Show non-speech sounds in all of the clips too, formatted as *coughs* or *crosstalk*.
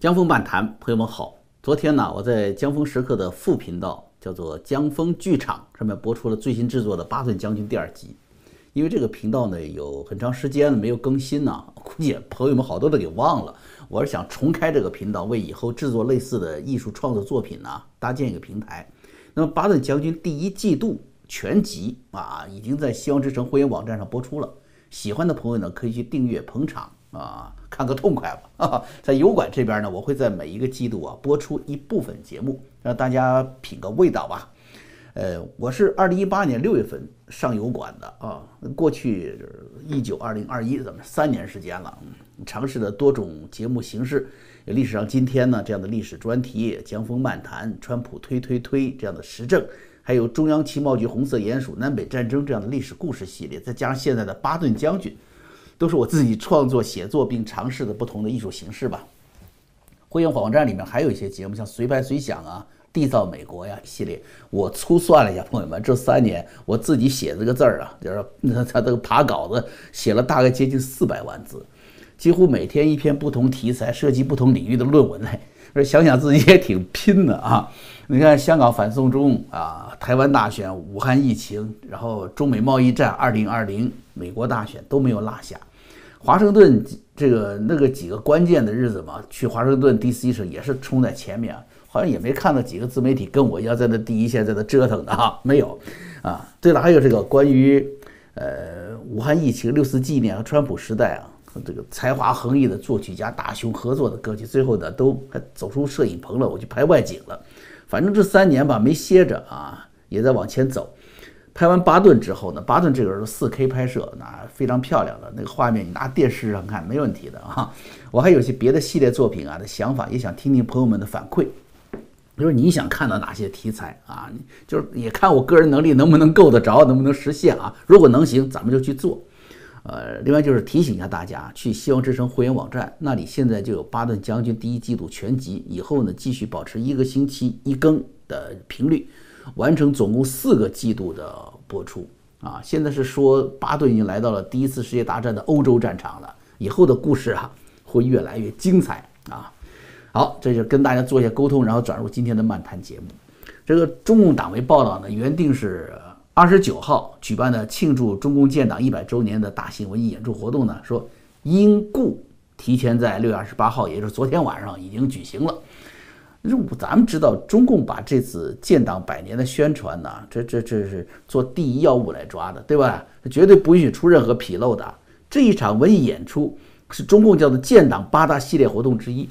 江峰漫谈，朋友们好。昨天呢，我在江峰时刻的副频道叫做江峰剧场上面播出了最新制作的《巴顿将军》第二集。因为这个频道呢有很长时间了没有更新呢，估计朋友们好多都给忘了。我是想重开这个频道，为以后制作类似的艺术创作作品呢搭建一个平台。那么《巴顿将军》第一季度全集啊，已经在希望之城会员网站上播出了。喜欢的朋友呢，可以去订阅捧场啊。看个痛快吧！*laughs* 在油管这边呢，我会在每一个季度啊播出一部分节目，让大家品个味道吧。呃，我是二零一八年六月份上油管的啊，过去一九二零二一怎么三年时间了？尝试了多种节目形式，历史上今天呢这样的历史专题，江峰漫谈，川普推推推这样的时政，还有中央情报局红色鼹鼠南北战争这样的历史故事系列，再加上现在的巴顿将军。都是我自己创作写作并尝试的不同的艺术形式吧。会员网站里面还有一些节目，像随拍随想啊、缔造美国呀系列。我粗算了一下，朋友们，这三年我自己写这个字儿啊，就是他他这个爬稿子写了大概接近四百万字，几乎每天一篇不同题材、涉及不同领域的论文嘞。想想自己也挺拼的啊！你看香港反送中啊，台湾大选、武汉疫情，然后中美贸易战、二零二零美国大选都没有落下。华盛顿这个那个几个关键的日子嘛，去华盛顿 D.C. 时也是冲在前面，好像也没看到几个自媒体跟我一样在那第一线在那折腾的哈，没有啊。对了，还有这个关于呃武汉疫情六四纪念和川普时代啊，和这个才华横溢的作曲家大雄合作的歌曲，最后呢都走出摄影棚了，我去拍外景了。反正这三年吧没歇着啊，也在往前走。拍完巴顿之后呢，巴顿这个是四 K 拍摄，那非常漂亮的那个画面，你拿电视上看没问题的啊。我还有些别的系列作品啊的想法，也想听听朋友们的反馈，就是你想看到哪些题材啊？就是也看我个人能力能不能够得着，能不能实现啊？如果能行，咱们就去做。呃，另外就是提醒一下大家，去希望之声会员网站那里现在就有巴顿将军第一季度全集，以后呢继续保持一个星期一更的频率。完成总共四个季度的播出啊！现在是说巴顿已经来到了第一次世界大战的欧洲战场了，以后的故事啊会越来越精彩啊！好，这就跟大家做一下沟通，然后转入今天的漫谈节目。这个中共党媒报道呢，原定是二十九号举办的庆祝中共建党一百周年的大型文艺演出活动呢，说因故提前在六月二十八号，也就是昨天晚上已经举行了。咱们知道，中共把这次建党百年的宣传呢，这这这是做第一要务来抓的，对吧？绝对不允许出任何纰漏的。这一场文艺演出是中共叫做建党八大系列活动之一。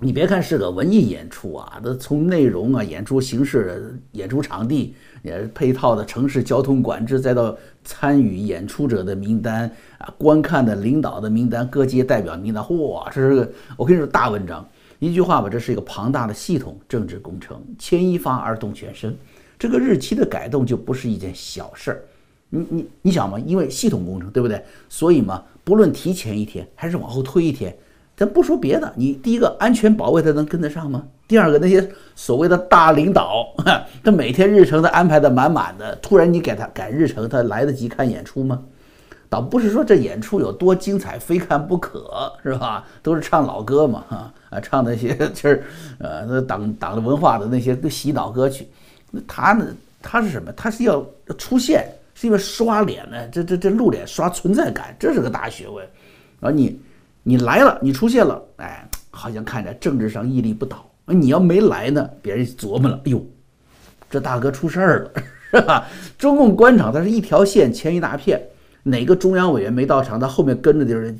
你别看是个文艺演出啊，那从内容啊、演出形式、演出场地、也配套的城市交通管制，再到参与演出者的名单啊、观看的领导的名单、各界代表名单，嚯，这是个我跟你说大文章。一句话吧，这是一个庞大的系统政治工程，牵一发而动全身。这个日期的改动就不是一件小事儿。你你你想嘛，因为系统工程，对不对？所以嘛，不论提前一天还是往后推一天，咱不说别的，你第一个安全保卫他能跟得上吗？第二个那些所谓的大领导，*laughs* 他每天日程都安排的满满的，突然你给他改日程，他来得及看演出吗？倒不是说这演出有多精彩，非看不可，是吧？都是唱老歌嘛，哈啊，唱那些 *laughs* 就是，呃，那党党的文化的那些洗脑歌曲。那他呢？他是什么？他是要出现，是因为刷脸呢？这这这露脸刷存在感，这是个大学问。啊，你你来了，你出现了，哎，好像看着政治上屹立不倒。你要没来呢，别人琢磨了，哎呦，这大哥出事儿了，*laughs* 是吧？中共官场它是一条线牵一大片。哪个中央委员没到场，他后面跟着就是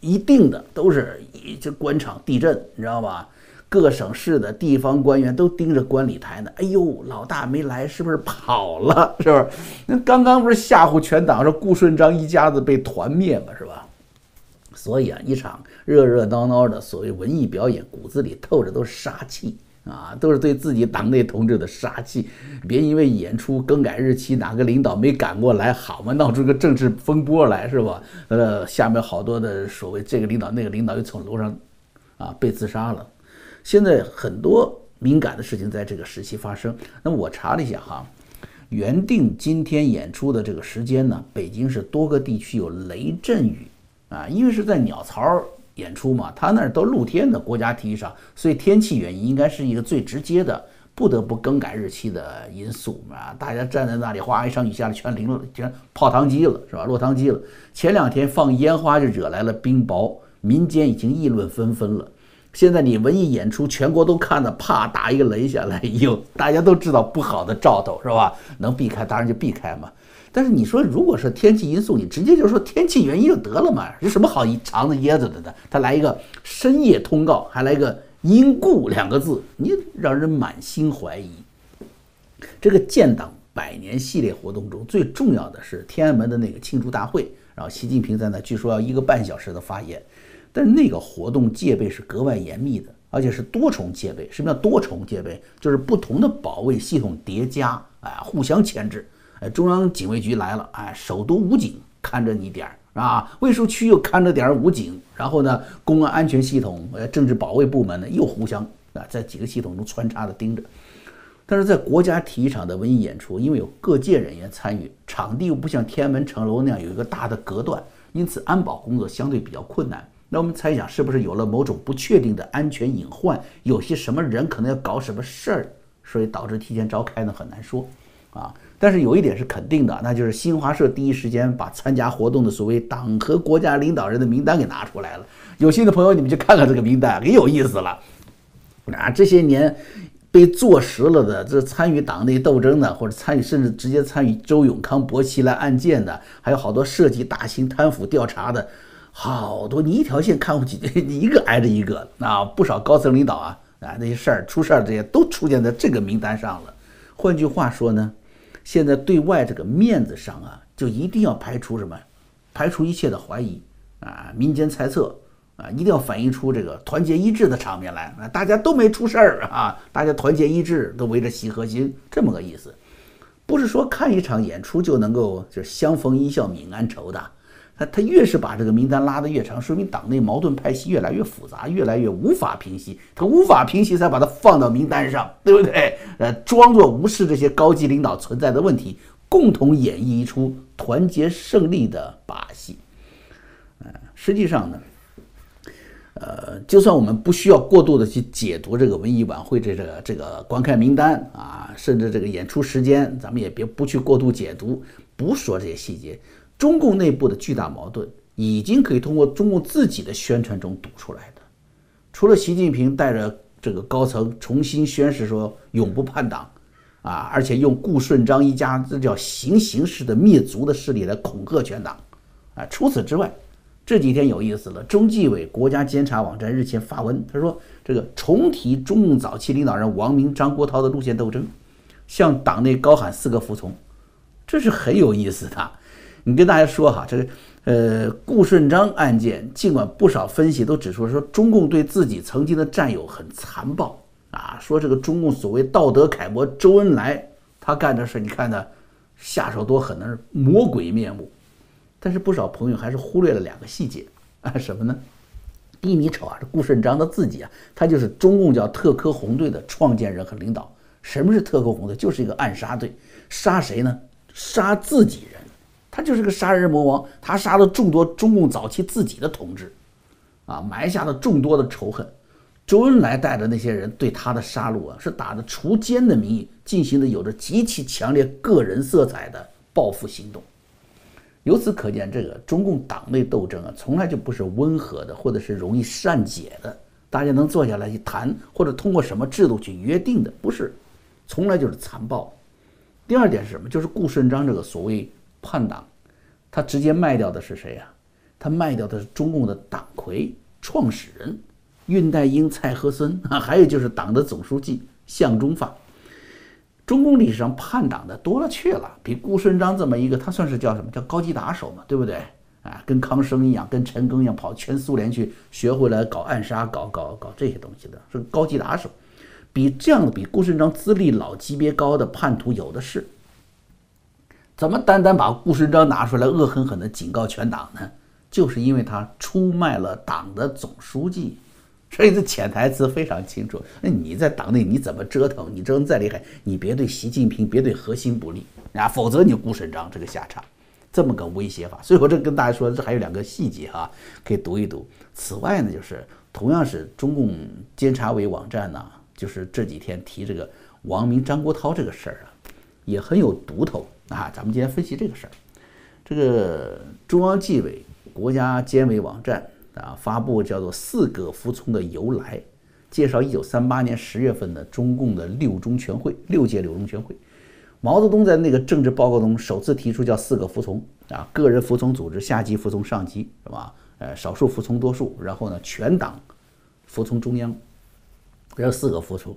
一定的都是一这官场地震，你知道吧？各省市的地方官员都盯着观礼台呢。哎呦，老大没来，是不是跑了？*laughs* 是不是？那刚刚不是吓唬全党说顾顺章一家子被团灭嘛？是吧？所以啊，一场热热闹闹的所谓文艺表演，骨子里透着都是杀气。啊，都是对自己党内同志的杀气。别因为演出更改日期，哪个领导没赶过来，好嘛，闹出个政治风波来，是吧？呃，下面好多的所谓这个领导、那个领导又从楼上啊被自杀了。现在很多敏感的事情在这个时期发生。那么我查了一下哈，原定今天演出的这个时间呢，北京是多个地区有雷阵雨啊，因为是在鸟巢。演出嘛，他那儿都露天的国家体育场，所以天气原因应该是一个最直接的不得不更改日期的因素啊！大家站在那里，哗一场雨下来，全淋了，全泡汤机了，是吧？落汤鸡了。前两天放烟花就惹来了冰雹，民间已经议论纷纷了。现在你文艺演出，全国都看的，啪打一个雷下来，又大家都知道不好的兆头，是吧？能避开当然就避开嘛。但是你说，如果是天气因素，你直接就说天气原因就得了嘛？有什么好一肠子噎着的呢？他来一个深夜通告，还来个因故两个字，你让人满心怀疑。这个建党百年系列活动中最重要的是天安门的那个庆祝大会，然后习近平在那据说要一个半小时的发言，但那个活动戒备是格外严密的，而且是多重戒备。什么叫多重戒备？就是不同的保卫系统叠加，哎，互相牵制。哎，中央警卫局来了，哎，首都武警看着你点儿啊，卫戍区又看着点儿武警，然后呢，公安安全系统、呃，政治保卫部门呢又互相啊，在几个系统中穿插的盯着。但是在国家体育场的文艺演出，因为有各界人员参与，场地又不像天安门城楼那样有一个大的隔断，因此安保工作相对比较困难。那我们猜想，是不是有了某种不确定的安全隐患，有些什么人可能要搞什么事儿，所以导致提前召开呢？很难说啊。但是有一点是肯定的，那就是新华社第一时间把参加活动的所谓党和国家领导人的名单给拿出来了。有心的朋友，你们去看看这个名单，很有意思了。啊，这些年被坐实了的，这参与党内斗争的，或者参与甚至直接参与周永康薄熙来案件的，还有好多涉及大型贪腐调查的，好多你一条线看不起，*laughs* 你一个挨着一个啊，不少高层领导啊啊那些事儿出事儿这些都出现在这个名单上了。换句话说呢？现在对外这个面子上啊，就一定要排除什么，排除一切的怀疑啊，民间猜测啊，一定要反映出这个团结一致的场面来啊，大家都没出事儿啊，大家团结一致，都围着习核心，这么个意思，不是说看一场演出就能够就相逢一笑泯恩仇的。他他越是把这个名单拉得越长，说明党内矛盾派系越来越复杂，越来越无法平息。他无法平息，才把他放到名单上，对不对？呃，装作无视这些高级领导存在的问题，共同演绎一出团结胜利的把戏。呃，实际上呢，呃，就算我们不需要过度的去解读这个文艺晚会这个这个观看名单啊，甚至这个演出时间，咱们也别不去过度解读，不说这些细节。中共内部的巨大矛盾已经可以通过中共自己的宣传中读出来的。除了习近平带着这个高层重新宣誓说永不叛党，啊，而且用顾顺章一家这叫行刑式的灭族的势力来恐吓全党，啊，除此之外，这几天有意思了。中纪委国家监察网站日前发文，他说这个重提中共早期领导人王明、张国焘的路线斗争，向党内高喊四个服从，这是很有意思的。你跟大家说哈，这个呃顾顺章案件，尽管不少分析都指出说中共对自己曾经的战友很残暴啊，说这个中共所谓道德楷模周恩来他干的事，你看呢下手多狠那，是魔鬼面目。但是不少朋友还是忽略了两个细节啊，什么呢？第一，你瞅啊，这顾顺章他自己啊，他就是中共叫特科红队的创建人和领导。什么是特科红队？就是一个暗杀队，杀谁呢？杀自己人。他就是个杀人魔王，他杀了众多中共早期自己的同志，啊，埋下了众多的仇恨。周恩来带的那些人对他的杀戮啊，是打着除奸的名义进行的，有着极其强烈个人色彩的报复行动。由此可见，这个中共党内斗争啊，从来就不是温和的，或者是容易善解的，大家能坐下来去谈，或者通过什么制度去约定的，不是，从来就是残暴。第二点是什么？就是顾顺章这个所谓。叛党，他直接卖掉的是谁呀？他卖掉的是中共的党魁、创始人恽代英、蔡和森啊，还有就是党的总书记向忠发。中共历史上叛党的多了去了，比顾顺章这么一个，他算是叫什么叫高级打手嘛，对不对？啊，跟康生一样，跟陈赓一样，跑全苏联去学会了搞暗杀、搞搞搞这些东西的，是高级打手。比这样的比顾顺章资历老、级别高的叛徒有的是。怎么单单把顾顺章拿出来恶狠狠地警告全党呢？就是因为他出卖了党的总书记，所以这潜台词非常清楚。那你在党内你怎么折腾，你折腾再厉害，你别对习近平，别对核心不利啊，否则你顾顺章这个下场。这么个威胁法。所以我这跟大家说，这还有两个细节哈，可以读一读。此外呢，就是同样是中共监察委网站呢，就是这几天提这个王明、张国焘这个事儿啊，也很有独头啊。咱们今天分析这个事儿，这个中央纪委国家监委网站啊发布叫做“四个服从”的由来。介绍一九三八年十月份的中共的六中全会，六届六中全会，毛泽东在那个政治报告中首次提出叫四个服从啊，个人服从组织，下级服从上级，是吧？呃，少数服从多数，然后呢，全党服从中央，这四个服从。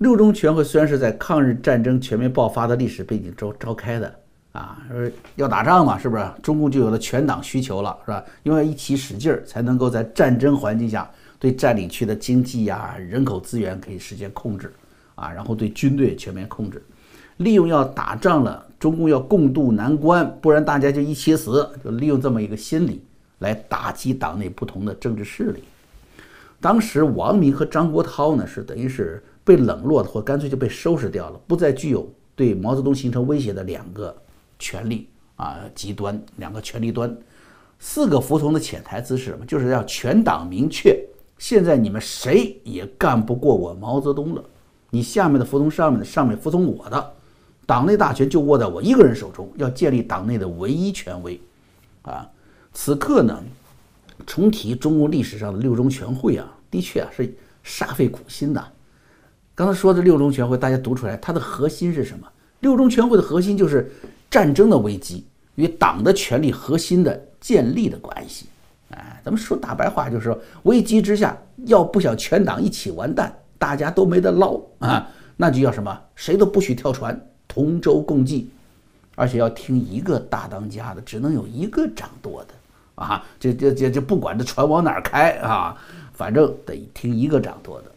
六中全会虽然是在抗日战争全面爆发的历史背景中召开的啊，说要打仗嘛，是不是？中共就有了全党需求了，是吧？因为一起使劲儿，才能够在战争环境下。对占领区的经济呀、人口资源可以实现控制，啊，然后对军队全面控制，利用要打仗了，中共要共度难关，不然大家就一起死，就利用这么一个心理来打击党内不同的政治势力。当时王明和张国焘呢，是等于是被冷落的，或干脆就被收拾掉了，不再具有对毛泽东形成威胁的两个权力啊极端，两个权力端。四个服从的潜台词是什么？就是要全党明确。现在你们谁也干不过我毛泽东了，你下面的服从上面的，上面服从我的，党内大权就握在我一个人手中，要建立党内的唯一权威，啊，此刻呢，重提中国历史上的六中全会啊，的确啊是煞费苦心的。刚才说的六中全会，大家读出来，它的核心是什么？六中全会的核心就是战争的危机与党的权力核心的建立的关系。哎，咱们说大白话就是说，危机之下要不想全党一起完蛋，大家都没得捞啊，那就要什么？谁都不许跳船，同舟共济，而且要听一个大当家的，只能有一个掌舵的啊！这这这这不管这船往哪儿开啊，反正得听一个掌舵的。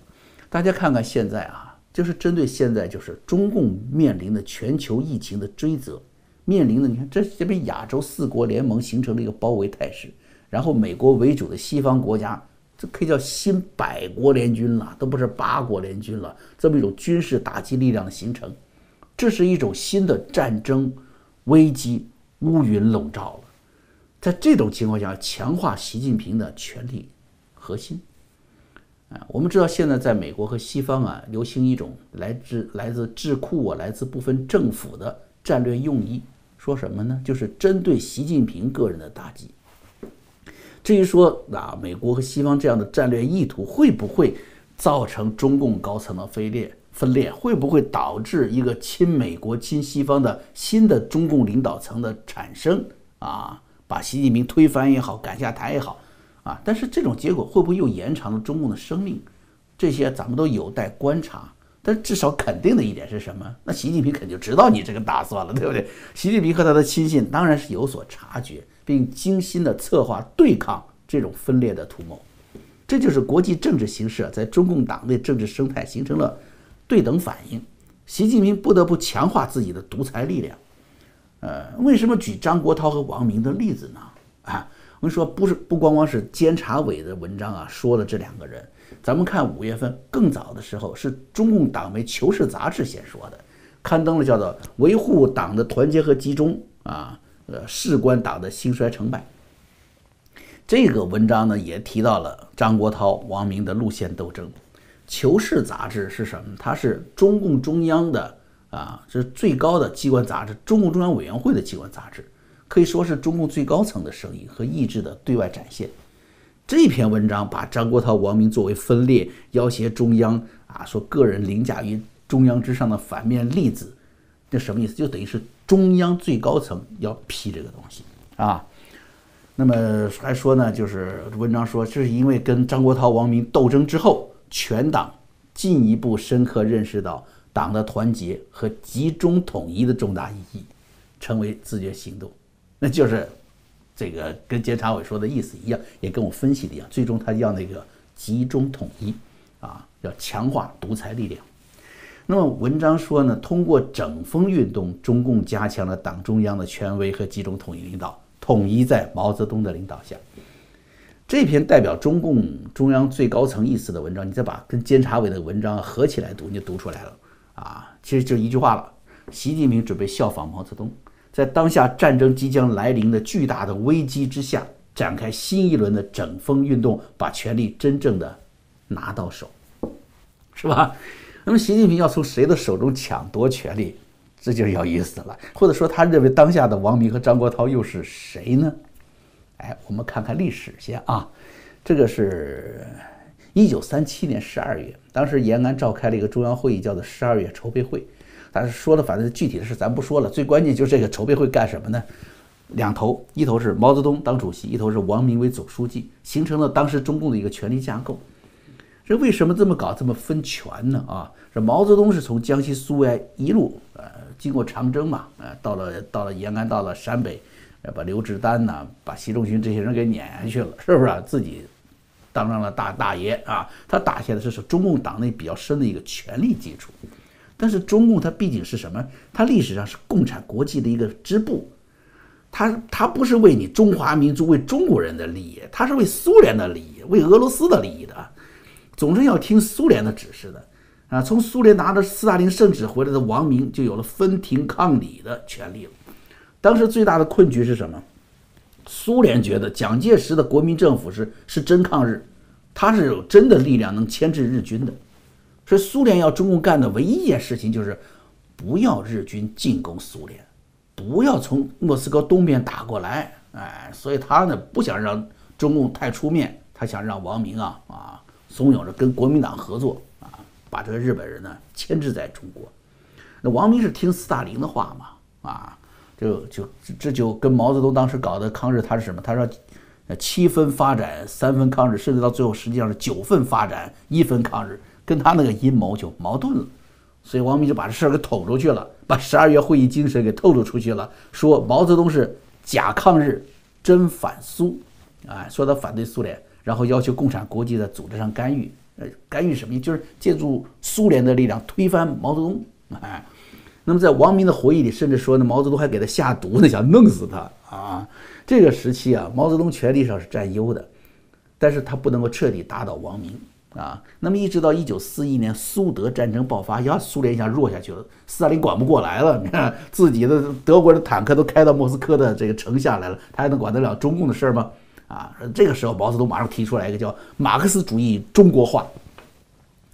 大家看看现在啊，就是针对现在就是中共面临的全球疫情的追责，面临的你看这这边亚洲四国联盟形成了一个包围态势。然后，美国为主的西方国家，这可以叫新百国联军了，都不是八国联军了。这么一种军事打击力量的形成，这是一种新的战争危机乌云笼罩了。在这种情况下，强化习近平的权力核心。啊，我们知道现在在美国和西方啊，流行一种来自来自智库啊，来自部分政府的战略用意，说什么呢？就是针对习近平个人的打击。至于说啊，美国和西方这样的战略意图会不会造成中共高层的分裂？分裂会不会导致一个亲美国、亲西方的新的中共领导层的产生？啊，把习近平推翻也好，赶下台也好，啊，但是这种结果会不会又延长了中共的生命？这些咱们都有待观察。但至少肯定的一点是什么？那习近平肯定知道你这个打算了，对不对？习近平和他的亲信当然是有所察觉。并精心的策划对抗这种分裂的图谋，这就是国际政治形势在中共党内政治生态形成了对等反应。习近平不得不强化自己的独裁力量。呃，为什么举张国焘和王明的例子呢？啊，我们说，不是不光光是监察委的文章啊，说了这两个人。咱们看五月份更早的时候，是中共党媒《求是》杂志先说的，刊登了叫做《维护党的团结和集中》啊。呃，事关党的兴衰成败。这个文章呢，也提到了张国焘、王明的路线斗争。《求是》杂志是什么？它是中共中央的啊，是最高的机关杂志，中共中央委员会的机关杂志，可以说是中共最高层的声音和意志的对外展现。这篇文章把张国焘、王明作为分裂、要挟中央啊，说个人凌驾于中央之上的反面例子。这什么意思？就等于是中央最高层要批这个东西啊。那么还说呢，就是文章说，这是因为跟张国焘、王明斗争之后，全党进一步深刻认识到党的团结和集中统一的重大意义，成为自觉行动。那就是这个跟监察委说的意思一样，也跟我分析的一样。最终他要那个集中统一啊，要强化独裁力量。那么文章说呢，通过整风运动，中共加强了党中央的权威和集中统一领导，统一在毛泽东的领导下。这篇代表中共中央最高层意思的文章，你再把跟监察委的文章合起来读，你就读出来了啊。其实就一句话了：习近平准备效仿毛泽东，在当下战争即将来临的巨大的危机之下，展开新一轮的整风运动，把权力真正的拿到手，是吧？那么习近平要从谁的手中抢夺权力，这就有意思了。或者说，他认为当下的王明和张国焘又是谁呢？哎，我们看看历史先啊，这个是一九三七年十二月，当时延安召开了一个中央会议，叫做十二月筹备会。但是说的反正具体的事咱不说了，最关键就是这个筹备会干什么呢？两头，一头是毛泽东当主席，一头是王明为总书记，形成了当时中共的一个权力架构。这为什么这么搞，这么分权呢？啊，这毛泽东是从江西苏维埃一路呃经过长征嘛，呃到了到了延安，到了陕北，呃把刘志丹呐，把习仲勋这些人给撵下去了，是不是？自己当上了大大爷啊？他打下的这是中共党内比较深的一个权力基础。但是中共它毕竟是什么？它历史上是共产国际的一个支部，它它不是为你中华民族、为中国人的利益，它是为苏联的利益、为俄罗斯的利益的。总是要听苏联的指示的，啊，从苏联拿着斯大林圣旨回来的王明就有了分庭抗礼的权利了。当时最大的困局是什么？苏联觉得蒋介石的国民政府是是真抗日，他是有真的力量能牵制日军的。所以苏联要中共干的唯一一件事情就是不要日军进攻苏联，不要从莫斯科东边打过来。哎，所以他呢不想让中共太出面，他想让王明啊啊。怂恿着跟国民党合作啊，把这个日本人呢牵制在中国。那王明是听斯大林的话嘛啊，就就这就跟毛泽东当时搞的抗日，他是什么？他说七分发展，三分抗日，甚至到最后实际上是九分发展，一分抗日，跟他那个阴谋就矛盾了。所以王明就把这事儿给捅出去了，把十二月会议精神给透露出去了，说毛泽东是假抗日，真反苏，哎，说他反对苏联。然后要求共产国际在组织上干预，呃，干预什么？就是借助苏联的力量推翻毛泽东。哎，那么在王明的回忆里，甚至说呢，毛泽东还给他下毒呢，想弄死他啊。这个时期啊，毛泽东权力上是占优的，但是他不能够彻底打倒王明啊。那么一直到一九四一年苏德战争爆发，呀，苏联一下弱下去了，斯大林管不过来了。你看自己的德国的坦克都开到莫斯科的这个城下来了，他还能管得了中共的事儿吗？啊，这个时候毛泽东马上提出来一个叫马克思主义中国化，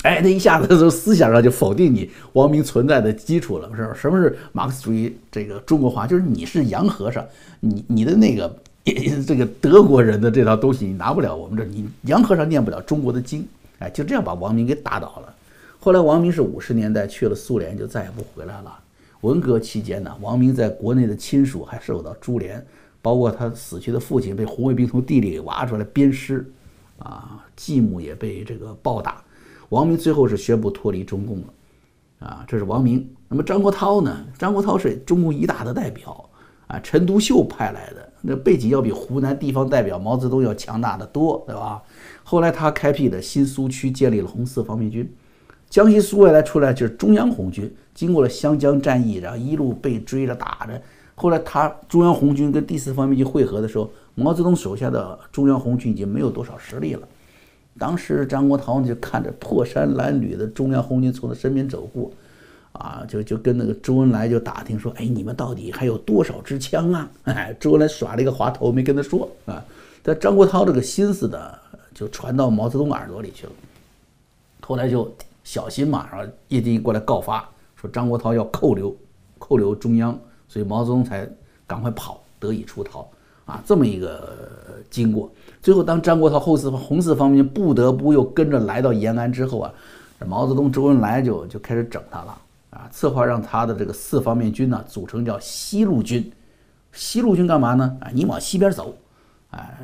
哎，那一下子从思想上就否定你王明存在的基础了，是吧？什么是马克思主义这个中国化？就是你是洋和尚，你你的那个 *coughs* 这个德国人的这套东西你拿不了我们这，你洋和尚念不了中国的经，哎，就这样把王明给打倒了。后来王明是五十年代去了苏联，就再也不回来了。文革期间呢，王明在国内的亲属还受到株连。包括他死去的父亲被红卫兵从地里给挖出来鞭尸，啊，继母也被这个暴打。王明最后是宣布脱离中共了，啊，这是王明。那么张国焘呢？张国焘是中共一大的代表，啊，陈独秀派来的，那背景要比湖南地方代表毛泽东要强大的多，对吧？后来他开辟的新苏区，建立了红四方面军。江西苏维埃出来就是中央红军，经过了湘江战役，然后一路被追着打着。后来他中央红军跟第四方面军会合的时候，毛泽东手下的中央红军已经没有多少实力了。当时张国焘就看着破衫褴褛的中央红军从他身边走过，啊，就就跟那个周恩来就打听说：“哎，你们到底还有多少支枪啊？”哎，周恩来耍了一个滑头，没跟他说啊。但张国焘这个心思呢，就传到毛泽东耳朵里去了。后来就小心嘛，然后叶剑英过来告发，说张国焘要扣留，扣留中央。所以毛泽东才赶快跑，得以出逃啊，这么一个经过。最后，当张国焘后四红四方面军不得不又跟着来到延安之后啊，毛泽东、周恩来就就开始整他了啊，策划让他的这个四方面军呢组成叫西路军。西路军干嘛呢？啊，你往西边走，哎，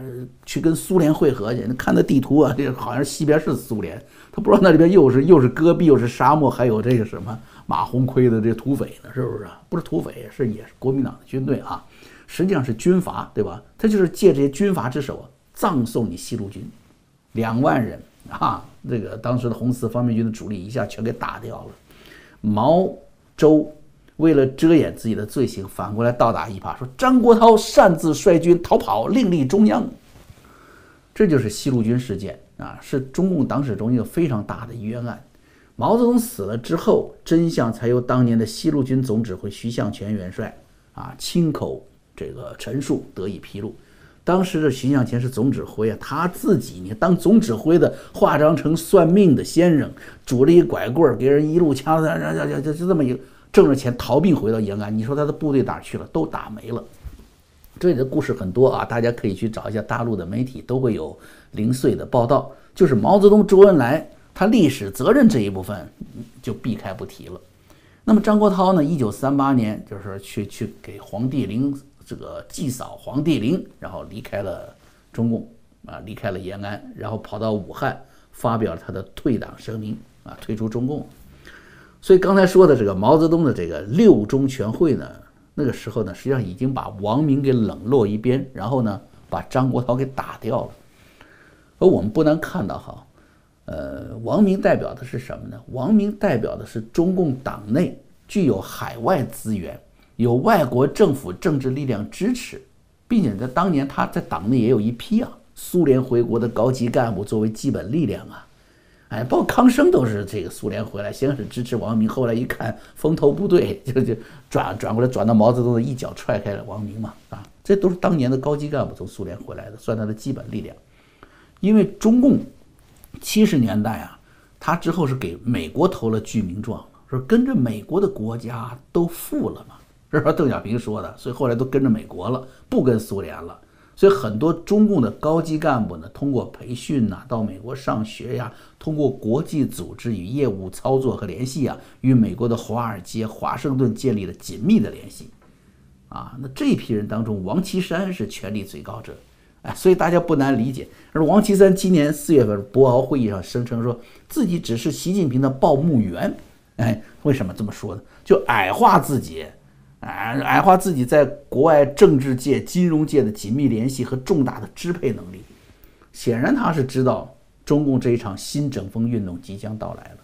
去跟苏联会合去。你看那地图啊，这好像西边是苏联，他不知道那里边又是又是戈壁，又是沙漠，还有这个什么。马鸿逵的这土匪呢，是不是？不是土匪，是也是国民党的军队啊。实际上是军阀，对吧？他就是借这些军阀之手葬送你西路军，两万人啊！这个当时的红四方面军的主力一下全给打掉了。毛周为了遮掩自己的罪行，反过来倒打一耙，说张国焘擅自率军逃跑，另立中央。这就是西路军事件啊，是中共党史中一个非常大的冤案。毛泽东死了之后，真相才由当年的西路军总指挥徐向前元帅啊亲口这个陈述得以披露。当时的徐向前是总指挥啊，他自己你当总指挥的化妆成算命的先生，拄着一拐棍儿给人一路枪，就就就这么一个挣着钱逃命回到延安。你说他的部队哪去了？都打没了。这里的故事很多啊，大家可以去找一下大陆的媒体，都会有零碎的报道。就是毛泽东、周恩来他历史责任这一部分就避开不提了。那么张国焘呢？一九三八年就是去去给黄帝陵。这个祭扫黄帝陵，然后离开了中共啊，离开了延安，然后跑到武汉发表他的退党声明啊，退出中共。所以刚才说的这个毛泽东的这个六中全会呢，那个时候呢，实际上已经把王明给冷落一边，然后呢，把张国焘给打掉了。而我们不难看到哈，呃，王明代表的是什么呢？王明代表的是中共党内具有海外资源。有外国政府政治力量支持，并且在当年他在党内也有一批啊，苏联回国的高级干部作为基本力量啊，哎，包括康生都是这个苏联回来，先是支持王明，后来一看风头不对，就就转转过来转到毛泽东的一脚踹开了王明嘛，啊，这都是当年的高级干部从苏联回来的，算他的基本力量。因为中共七十年代啊，他之后是给美国投了居民状，说跟着美国的国家都富了嘛。这是邓小平说的，所以后来都跟着美国了，不跟苏联了。所以很多中共的高级干部呢，通过培训呐，到美国上学呀，通过国际组织与业务操作和联系啊，与美国的华尔街、华盛顿建立了紧密的联系。啊，那这批人当中，王岐山是权力最高者。哎，所以大家不难理解。而王岐山今年四月份博鳌会议上声称说自己只是习近平的报幕员。哎，为什么这么说呢？就矮化自己。矮矮化自己在国外政治界、金融界的紧密联系和重大的支配能力，显然他是知道中共这一场新整风运动即将到来了。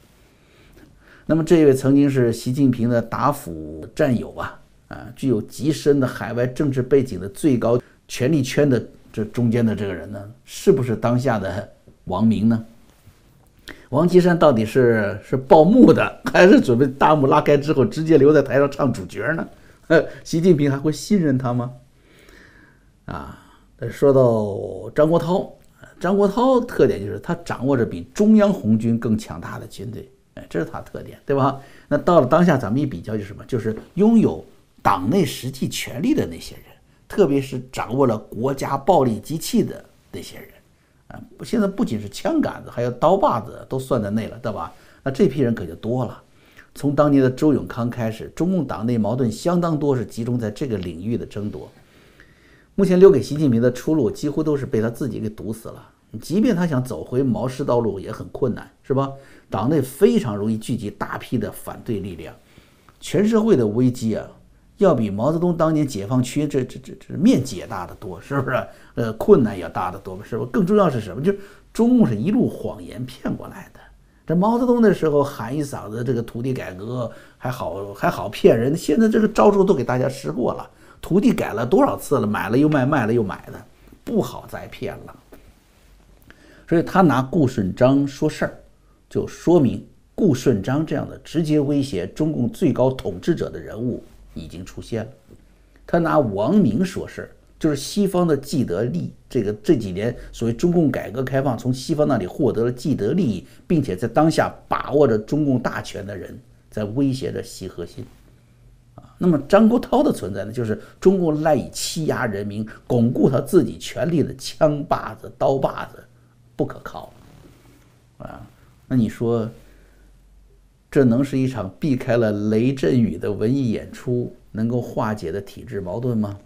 那么，这位曾经是习近平的打虎战友啊，啊，具有极深的海外政治背景的最高权力圈的这中间的这个人呢，是不是当下的王明呢？王岐山到底是是报幕的，还是准备大幕拉开之后直接留在台上唱主角呢？*laughs* 习近平还会信任他吗？啊，说到张国焘，张国焘特点就是他掌握着比中央红军更强大的军队，哎，这是他特点，对吧？那到了当下，咱们一比较，就什么？就是拥有党内实际权力的那些人，特别是掌握了国家暴力机器的那些人，啊，现在不仅是枪杆子，还有刀把子都算在内了，对吧？那这批人可就多了。从当年的周永康开始，中共党内矛盾相当多是集中在这个领域的争夺。目前留给习近平的出路几乎都是被他自己给堵死了。即便他想走回毛氏道路也很困难，是吧？党内非常容易聚集大批的反对力量，全社会的危机啊，要比毛泽东当年解放区这这这这面积也大得多，是不是？呃，困难也大得多，是不？更重要是什么？就是中共是一路谎言骗过来的。这毛泽东那时候喊一嗓子这个土地改革还好还好骗人，现在这个招数都给大家试过了，土地改了多少次了，买了又卖，卖了又买的，不好再骗了。所以他拿顾顺章说事儿，就说明顾顺章这样的直接威胁中共最高统治者的人物已经出现了。他拿王明说事儿。就是西方的既得利益，这个这几年所谓中共改革开放，从西方那里获得了既得利益，并且在当下把握着中共大权的人，在威胁着习核心，啊，那么张国焘的存在呢，就是中共赖以欺压人民、巩固他自己权力的枪把子、刀把子，不可靠，啊，那你说，这能是一场避开了雷阵雨的文艺演出，能够化解的体制矛盾吗？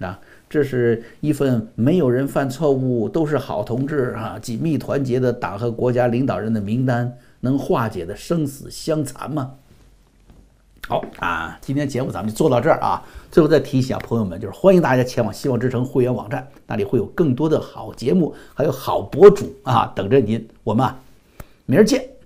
啊，这是一份没有人犯错误，都是好同志啊，紧密团结的党和国家领导人的名单，能化解的生死相残吗？好啊，今天节目咱们就做到这儿啊。最后再提醒下朋友们，就是欢迎大家前往希望之城会员网站，那里会有更多的好节目，还有好博主啊等着您。我们啊，明儿见。